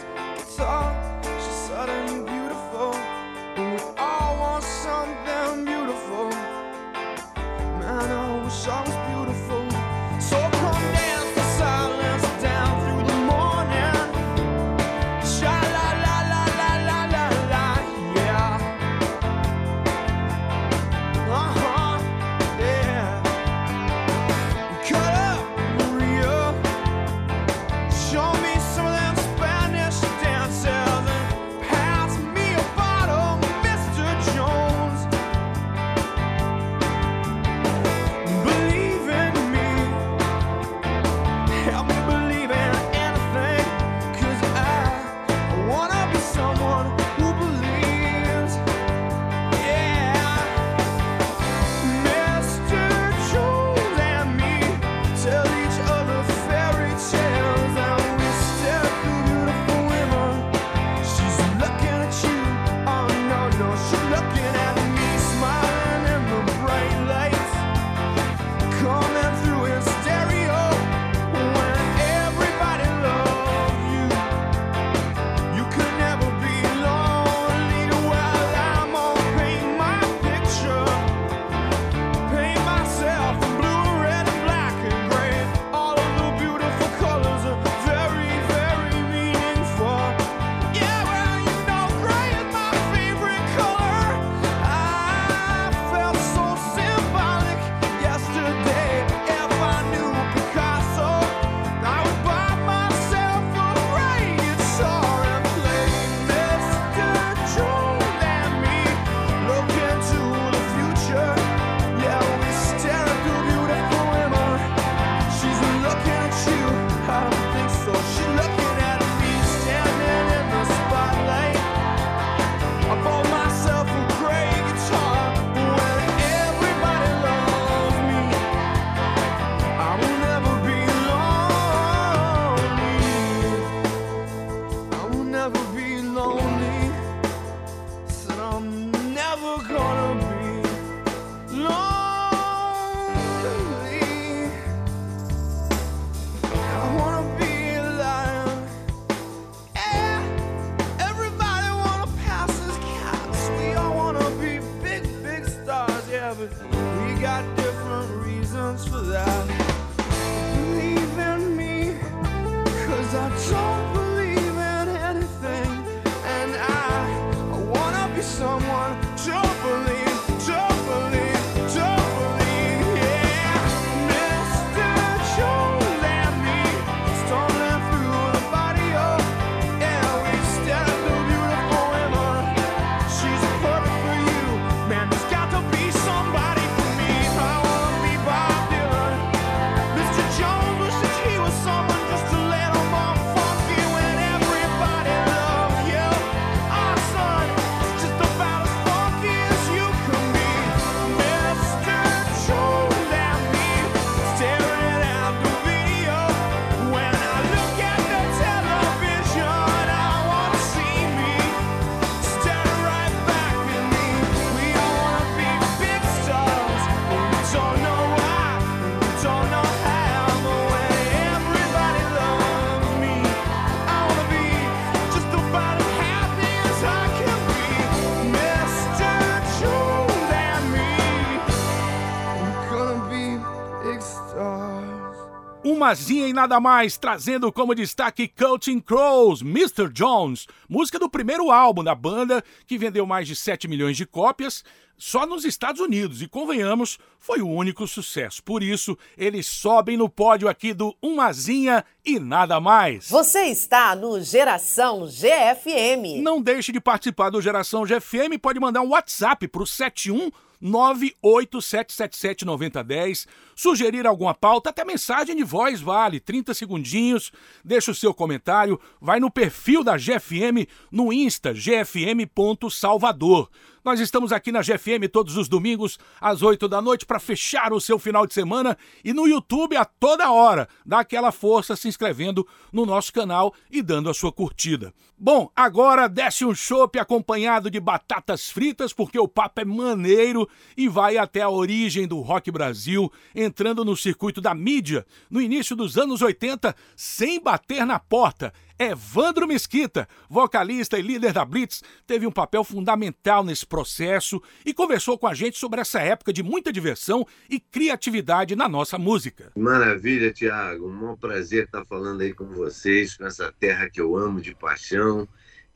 Umazinha e nada mais, trazendo como destaque Coaching Crows, Mr. Jones, música do primeiro álbum da banda, que vendeu mais de 7 milhões de cópias só nos Estados Unidos e, convenhamos, foi o único sucesso. Por isso, eles sobem no pódio aqui do Umazinha e nada mais. Você está no Geração GFM. Não deixe de participar do Geração GFM, pode mandar um WhatsApp para o 71 987779010, sugerir alguma pauta, até mensagem de voz vale, 30 segundinhos, deixa o seu comentário, vai no perfil da GFM no Insta, gfm.salvador. Nós estamos aqui na GFM todos os domingos às 8 da noite para fechar o seu final de semana e no YouTube a toda hora. Dá aquela força se inscrevendo no nosso canal e dando a sua curtida. Bom, agora desce um chopp acompanhado de batatas fritas porque o papo é maneiro e vai até a origem do rock Brasil, entrando no circuito da mídia no início dos anos 80 sem bater na porta. Evandro Mesquita, vocalista e líder da Blitz, teve um papel fundamental nesse processo e conversou com a gente sobre essa época de muita diversão e criatividade na nossa música. Maravilha, Tiago. Um prazer estar falando aí com vocês, com essa terra que eu amo de paixão,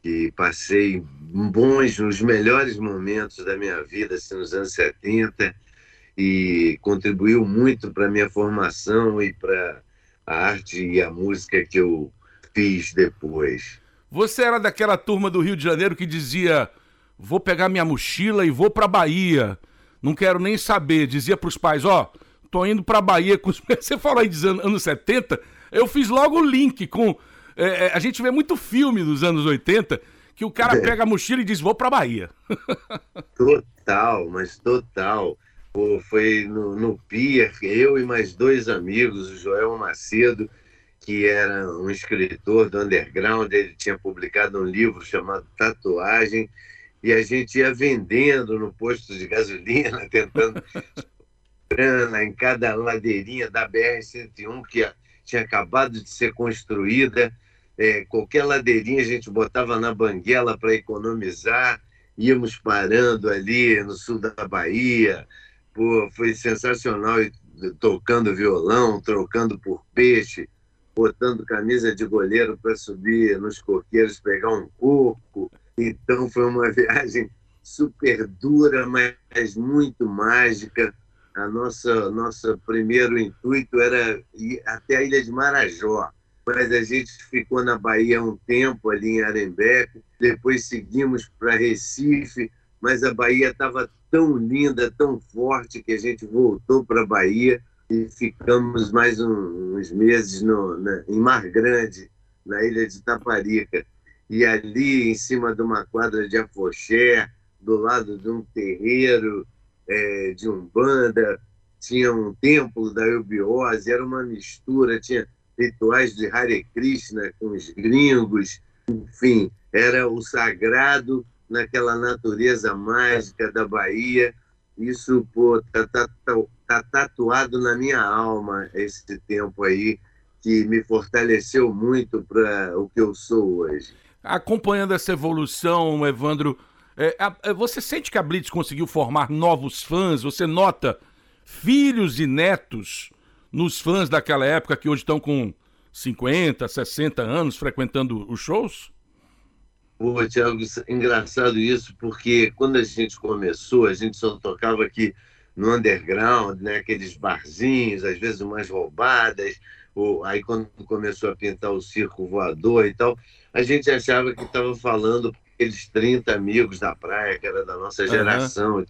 que passei bons, os melhores momentos da minha vida, assim, nos anos 70, e contribuiu muito para a minha formação e para a arte e a música que eu fiz depois. Você era daquela turma do Rio de Janeiro que dizia: vou pegar minha mochila e vou pra Bahia. Não quero nem saber. Dizia pros pais: ó, tô indo pra Bahia. Com... Você falou aí dos anos 70, eu fiz logo o link com. É, a gente vê muito filme dos anos 80 que o cara pega a mochila e diz: vou pra Bahia. Total, mas total. Pô, foi no, no Pier, eu e mais dois amigos, o Joel Macedo que era um escritor do underground, ele tinha publicado um livro chamado Tatuagem, e a gente ia vendendo no posto de gasolina, tentando grana em cada ladeirinha da BR-101, que tinha acabado de ser construída. É, qualquer ladeirinha a gente botava na banguela para economizar, íamos parando ali no sul da Bahia. Pô, foi sensacional, tocando violão, trocando por peixe botando camisa de goleiro para subir nos coqueiros pegar um coco. Então foi uma viagem super dura, mas muito mágica. A nossa nosso primeiro intuito era ir até a ilha de Marajó, mas a gente ficou na Bahia um tempo ali em Arembepe, depois seguimos para Recife, mas a Bahia estava tão linda, tão forte que a gente voltou para a Bahia e ficamos mais um, uns meses no, na, em Mar Grande, na ilha de Taparica. E ali, em cima de uma quadra de afoxé, do lado de um terreiro é, de Umbanda, tinha um templo da eubiose, era uma mistura, tinha rituais de Hare Krishna com os gringos, enfim, era o sagrado naquela natureza mágica da Bahia. Isso, pô, tá, tá, tá, tá tatuado na minha alma esse tempo aí, que me fortaleceu muito para o que eu sou hoje. Acompanhando essa evolução, Evandro, é, é, você sente que a Blitz conseguiu formar novos fãs? Você nota filhos e netos nos fãs daquela época que hoje estão com 50, 60 anos frequentando os shows? Pô, Tiago, engraçado isso, porque quando a gente começou, a gente só tocava aqui no underground, né? aqueles barzinhos, às vezes umas roubadas. Ou, aí, quando começou a pintar o circo voador e tal, a gente achava que estava falando aqueles 30 amigos da praia, que era da nossa geração. Uhum.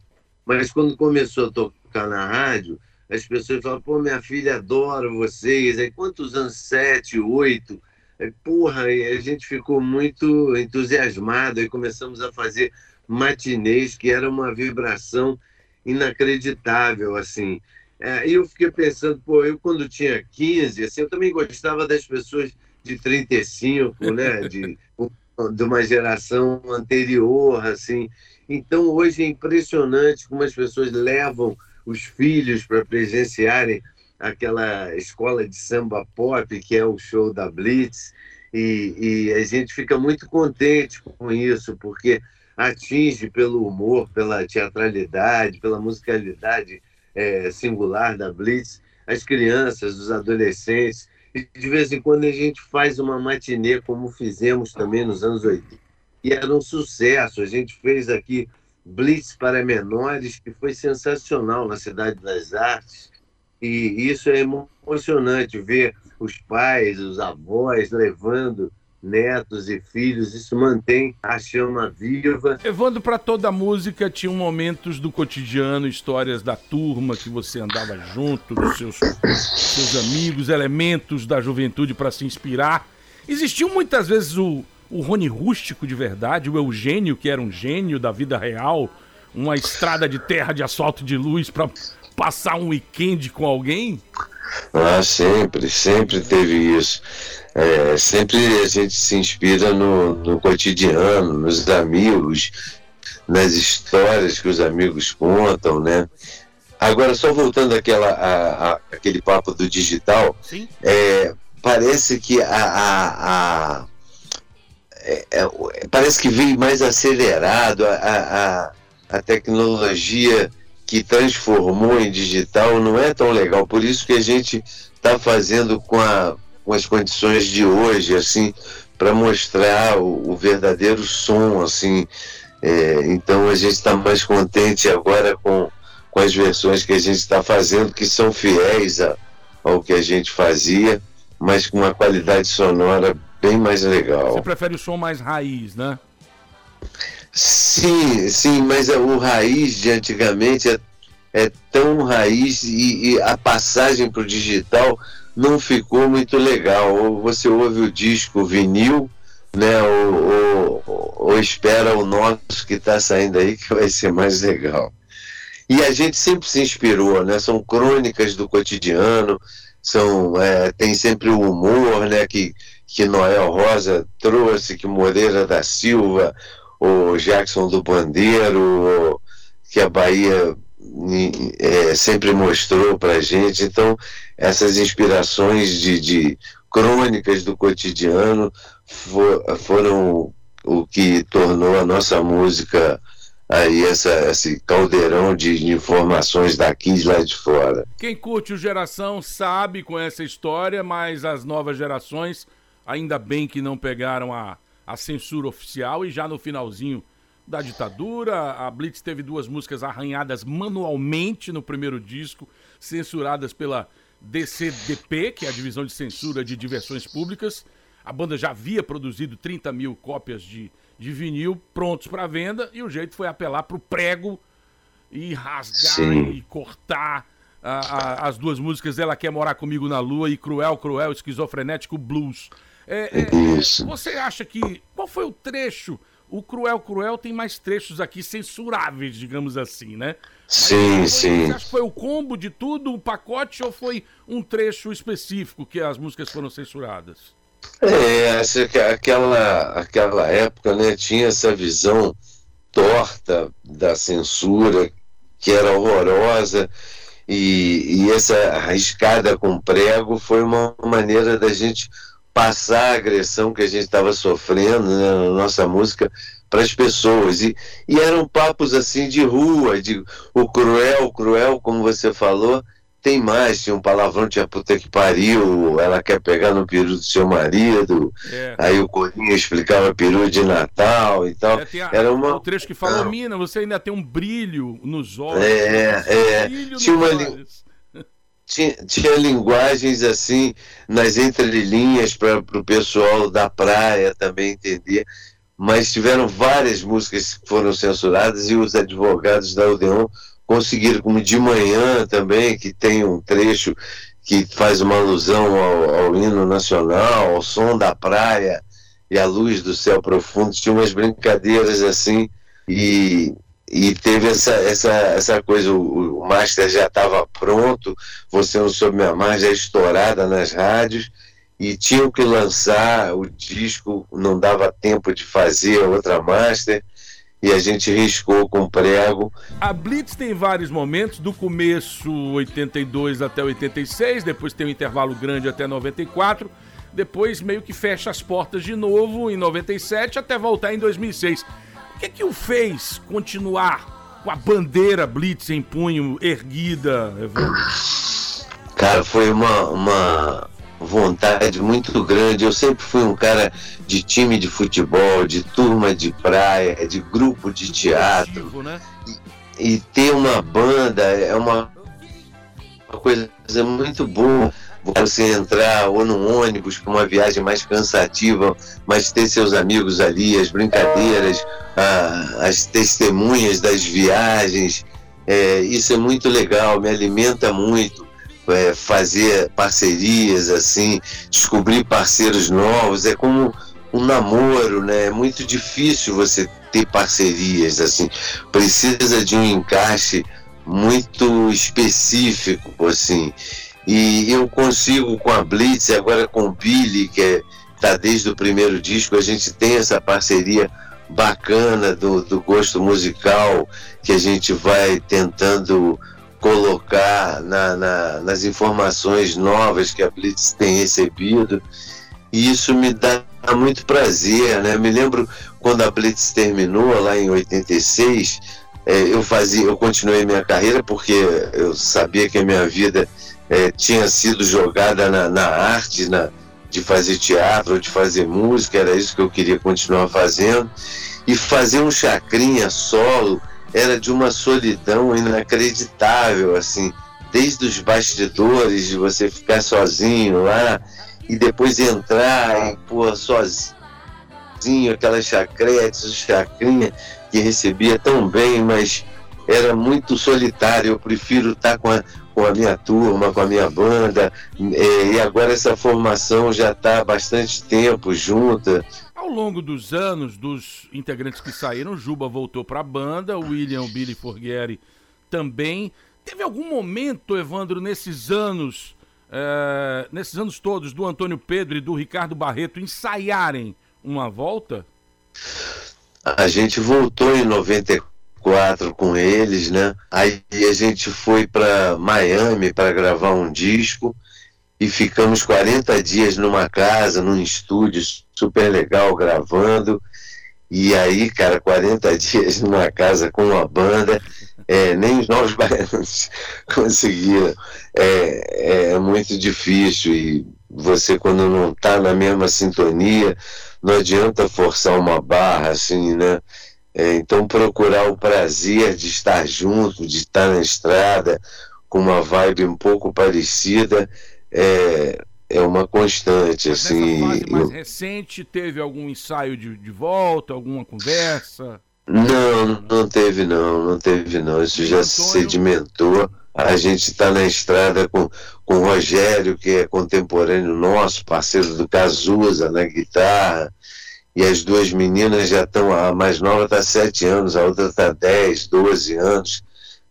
Mas quando começou a tocar na rádio, as pessoas falavam, pô, minha filha adora vocês. Aí, quantos anos? Sete, oito? Aí, porra, e a gente ficou muito entusiasmado e começamos a fazer matinês, que era uma vibração inacreditável, assim. É, eu fiquei pensando, pô, eu quando tinha 15, assim, eu também gostava das pessoas de 35, né, de, de uma geração anterior, assim. Então, hoje é impressionante como as pessoas levam os filhos para presenciarem aquela escola de samba pop, que é o show da Blitz, e, e a gente fica muito contente com isso, porque atinge pelo humor, pela teatralidade, pela musicalidade é, singular da Blitz, as crianças, os adolescentes. E de vez em quando a gente faz uma matinê, como fizemos também nos anos 80. E era um sucesso. A gente fez aqui Blitz para menores, que foi sensacional na Cidade das Artes. E isso é emocionante ver os pais, os avós levando netos e filhos. Isso mantém a chama viva. Levando para toda a música, tinham momentos do cotidiano, histórias da turma que você andava junto, dos seus, seus amigos, elementos da juventude para se inspirar. Existiam muitas vezes o, o Rony Rústico de verdade, o Eugênio, que era um gênio da vida real, uma estrada de terra de asfalto de luz para passar um weekend com alguém? Ah, sempre, sempre teve isso. É, sempre a gente se inspira no, no cotidiano, nos amigos, nas histórias que os amigos contam, né? Agora, só voltando àquela, a, a, aquele papo do digital, é, parece que a, a é, é, parece que veio mais acelerado a, a, a tecnologia que transformou em digital não é tão legal. Por isso que a gente está fazendo com, a, com as condições de hoje, assim, para mostrar o, o, verdadeiro som, assim. É, então a gente está mais contente agora com, com as versões que a gente está fazendo, que são fiéis a, ao que a gente fazia, mas com uma qualidade sonora bem mais legal. Você prefere o som mais raiz, né? Sim, sim, mas o raiz de antigamente é, é tão raiz e, e a passagem para o digital não ficou muito legal. Ou você ouve o disco vinil, né? Ou, ou, ou espera o nosso que está saindo aí que vai ser mais legal. E a gente sempre se inspirou, né? São crônicas do cotidiano, são é, tem sempre o humor, né? Que que Noel Rosa trouxe, que Moreira da Silva, o Jackson do Bandeiro, que a Bahia é, sempre mostrou para gente. Então, essas inspirações de, de crônicas do cotidiano for, foram o que tornou a nossa música aí essa, esse caldeirão de informações daqui e lá de fora. Quem curte o Geração sabe com essa história, mas as novas gerações, ainda bem que não pegaram a, a censura oficial e já no finalzinho da ditadura, a Blitz teve duas músicas arranhadas manualmente no primeiro disco, censuradas pela DCDP, que é a Divisão de Censura de Diversões Públicas. A banda já havia produzido 30 mil cópias de, de vinil prontos para venda e o jeito foi apelar para o prego e rasgar Sim. e cortar a- a- as duas músicas Ela Quer Morar Comigo na Lua e Cruel, Cruel, Esquizofrenético Blues. É, é, Isso. Você acha que. Qual foi o trecho? O Cruel, Cruel tem mais trechos aqui censuráveis, digamos assim, né? Sim, Foi- sim. Você acha que foi o combo de tudo, o pacote, ou foi um trecho específico que as músicas foram censuradas? É, aquela, aquela época né, tinha essa visão torta da censura, que era horrorosa, e, e essa arriscada com prego foi uma maneira da gente passar a agressão que a gente estava sofrendo né, na nossa música para as pessoas. E, e eram papos assim de rua, de o cruel, cruel, como você falou, tem mais, tinha um palavrão, tinha puta que pariu, ela quer pegar no peru do seu marido, É. aí o Corinha explicava peru de Natal e tal. É, a- Era uma. O trecho que falou, Não. Mina, você ainda tem um brilho nos olhos. É, um é. brilho Tinha uma olhos. Tinha, tinha linguagens assim nas entrelinhas para o pessoal da praia também entender, mas tiveram várias músicas que foram censuradas e os advogados da Odeon conseguiram, como de manhã também, que tem um trecho que faz uma alusão ao, ao hino nacional, ao som da praia e à luz do céu profundo, tinha umas brincadeiras assim e e teve essa, essa, essa coisa, o, o master já estava pronto, você não soube me amar, já estourada nas rádios, e tinham que lançar o disco, não dava tempo de fazer outra master, e a gente riscou com prego. A Blitz tem vários momentos, do começo 82 até 86, depois tem um intervalo grande até 94, depois meio que fecha as portas de novo em 97 até voltar em 2006. O que que o fez continuar com a bandeira Blitz em punho erguida? Cara, foi uma, uma vontade muito grande. Eu sempre fui um cara de time de futebol, de turma de praia, de grupo de teatro. Né? E, e ter uma banda é uma, uma coisa muito boa. Você entrar ou num ônibus para uma viagem mais cansativa, mas ter seus amigos ali, as brincadeiras, a, as testemunhas das viagens, é, isso é muito legal, me alimenta muito é, fazer parcerias, assim, descobrir parceiros novos, é como um namoro, né? É muito difícil você ter parcerias, assim, precisa de um encaixe muito específico, assim. E eu consigo com a Blitz, agora com o Billy, que é, tá desde o primeiro disco, a gente tem essa parceria bacana do, do gosto musical que a gente vai tentando colocar na, na, nas informações novas que a Blitz tem recebido. E isso me dá muito prazer, né? Me lembro quando a Blitz terminou lá em 86, é, eu fazia, eu continuei minha carreira porque eu sabia que a minha vida é, tinha sido jogada na, na arte, na, de fazer teatro, de fazer música, era isso que eu queria continuar fazendo. E fazer um chacrinha solo era de uma solidão inacreditável, assim, desde os bastidores, de você ficar sozinho lá e depois entrar e pôr sozinho, aquelas chacretes, chacrinha que recebia tão bem, mas era muito solitário. Eu prefiro estar com a, com a minha turma, com a minha banda, é, e agora essa formação já está há bastante tempo junta. Ao longo dos anos, dos integrantes que saíram, Juba voltou para a banda, o William Billy Forghieri também. Teve algum momento, Evandro, nesses anos, é, nesses anos todos, do Antônio Pedro e do Ricardo Barreto ensaiarem uma volta? A gente voltou em 94 com eles, né? Aí a gente foi para Miami para gravar um disco e ficamos 40 dias numa casa, num estúdio super legal gravando. E aí, cara, 40 dias numa casa com uma banda, é, nem os novos baianos conseguiram. É, é muito difícil e você, quando não está na mesma sintonia, não adianta forçar uma barra assim, né? É, então, procurar o prazer de estar junto, de estar na estrada, com uma vibe um pouco parecida, é, é uma constante. Mas assim, fase mais eu... recente, teve algum ensaio de, de volta, alguma conversa? Não, não teve não, não teve não. Isso já se sedimentou. A gente está na estrada com, com o Rogério, que é contemporâneo nosso, parceiro do Cazuza na guitarra. E as duas meninas já estão, a mais nova está sete anos, a outra está 10, 12 anos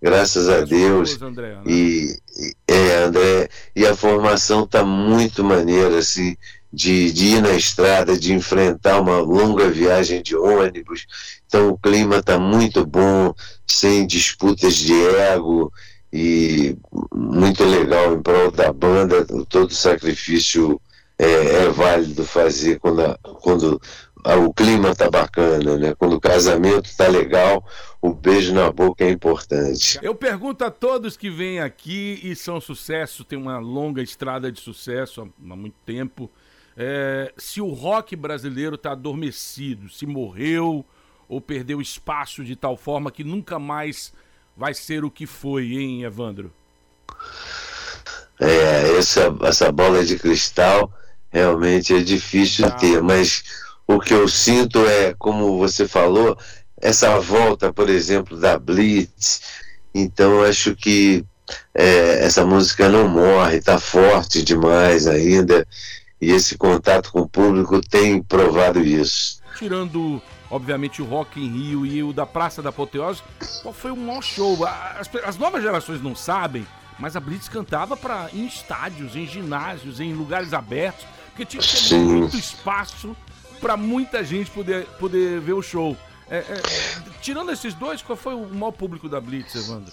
graças a Deus. André, né? E, e- é, André, e a formação tá muito maneira, assim, de, de ir na estrada, de enfrentar uma longa viagem de ônibus. Então o clima tá muito bom, sem disputas de ego e muito legal em prol da banda. Todo sacrifício é, é válido fazer quando, a- quando o clima tá bacana, né? Quando o casamento tá legal, o beijo na boca é importante. Eu pergunto a todos que vêm aqui e são sucesso, tem uma longa estrada de sucesso há, muito tempo, é, se o rock brasileiro está adormecido, se morreu ou perdeu espaço de tal forma que nunca mais vai ser o que foi, hein, Evandro? É, essa, essa bola de cristal realmente é difícil ter, mas o que eu sinto é, como você falou, essa volta, por exemplo, da Blitz. Então, acho que é, essa música não morre, está forte demais ainda, e esse contato com o público tem provado isso. Tirando, obviamente, o Rock em Rio e o da Praça da Apoteose, qual foi o maior show? As, as novas gerações não sabem, mas a Blitz cantava pra, em estádios, em ginásios, em lugares abertos, porque tinha que ter Sim. muito espaço para muita gente poder, poder ver o show. É, é, tirando esses dois, qual foi o maior público da Blitz, Evandro?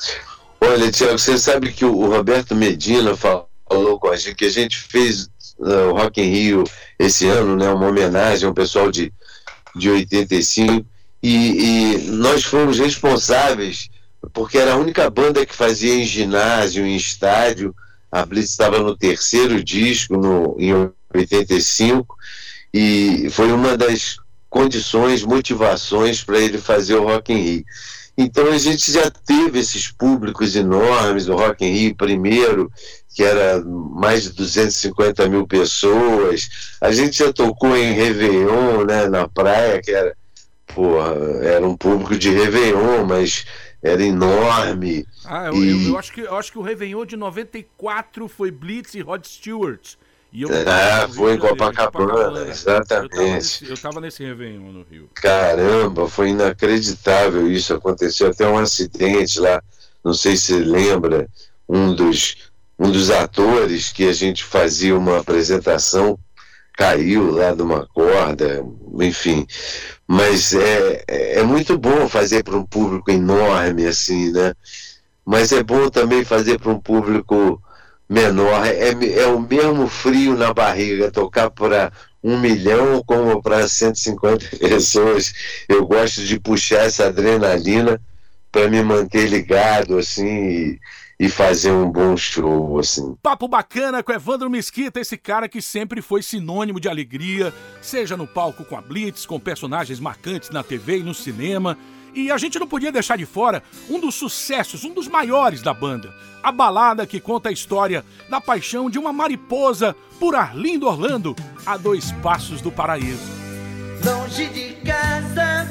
Olha, Tiago, você sabe que o Roberto Medina fa- falou com a gente que a gente fez uh, o Rock in Rio esse ano, né, uma homenagem ao pessoal de, de 85, e, e nós fomos responsáveis, porque era a única banda que fazia em ginásio, em estádio, A Blitz estava no terceiro disco, no, em 85, e foi uma das condições, motivações para ele fazer o Rock in Rio. Então a gente já teve esses públicos enormes, o Rock in Rio primeiro, que era mais de 250 mil pessoas. A gente já tocou em Réveillon, né, na praia, que era, porra, era um público de Réveillon, mas era enorme. Ah, eu, E- eu- eu acho que, eu acho que o Réveillon de 94 foi Blitz e Rod Stewart. E eu Ah, tava no foi em Copacabana, exatamente. Eu tava, nesse, eu nesse Réveillon no Rio. Caramba, foi inacreditável isso. Aconteceu até um acidente lá. Não sei se você lembra, um dos, um dos atores que a gente fazia uma apresentação caiu lá de uma corda, enfim. Mas é, é é muito bom fazer para um público enorme, assim, né? Mas é bom também fazer para um público menor. É, é o mesmo frio na barriga, tocar para um milhão como para 150 pessoas. Eu gosto de puxar essa adrenalina para me manter ligado, assim, e, e fazer um bom show, assim. Papo bacana com Evandro Mesquita, esse cara que sempre foi sinônimo de alegria, seja no palco com a Blitz, com personagens marcantes na TV e no cinema. E a gente não podia deixar de fora um dos sucessos, um dos maiores da banda. A balada que conta a história da paixão de uma mariposa por Arlindo Orlando, a dois passos do paraíso. longe de casa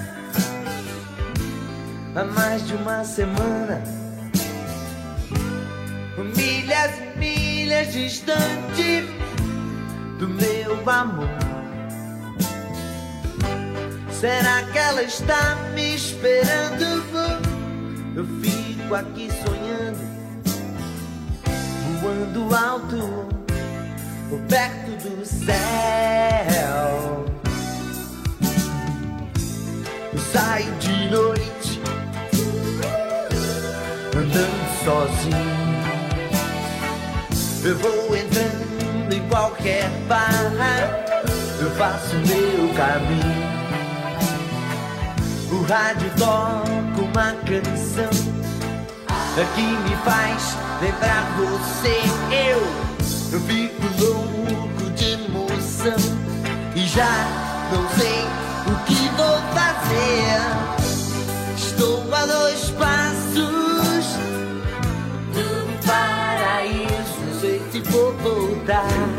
há mais de uma semana. Milhas milhas distante do meu amor. Será que ela está me esperando? Eu fico aqui sonhando, voando alto, perto do céu. Eu saio de noite andando sozinho. Eu vou entrando em qualquer bar, eu faço meu caminho. O rádio toca uma canção que me faz lembrar você. Eu, eu fico louco de emoção e já não sei o que vou fazer. Estou a dois passos do paraíso. Sei se vou voltar.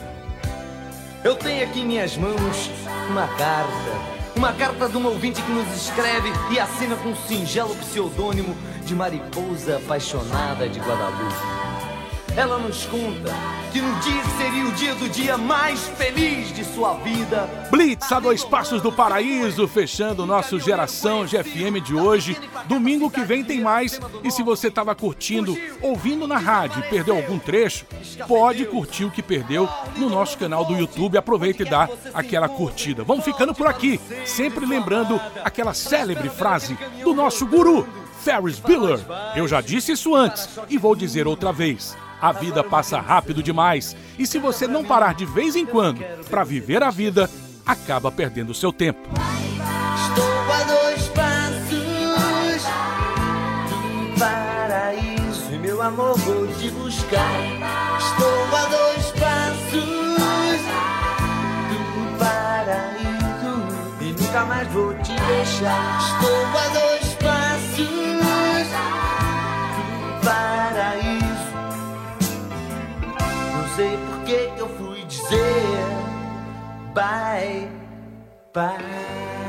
Eu tenho aqui em minhas mãos uma carta. Uma carta de um ouvinte que nos escreve e assina com um singelo pseudônimo de Mariposa Apaixonada de Guadalupe. Ela nos conta que no dia que seria o dia do dia mais feliz de sua vida, Blitz a dois passos do paraíso, fechando o nosso Geração GFM de hoje. Domingo que vem tem mais. E se você estava curtindo, ouvindo na rádio e perdeu algum trecho, pode curtir o que perdeu no nosso canal do YouTube. Aproveita e dá aquela curtida. Vamos ficando por aqui, sempre lembrando aquela célebre frase do nosso guru, Ferris Bueller. Eu já disse isso antes e vou dizer outra vez. A vida passa rápido demais e se você não parar de vez em quando para viver a vida, acaba perdendo seu tempo. Estou a dois passos do paraíso e meu amor vou te buscar. Estou a dois passos do paraíso e nunca mais vou te deixar. Estou a dois passos do paraíso. Sei por que que eu fui dizer bye bye.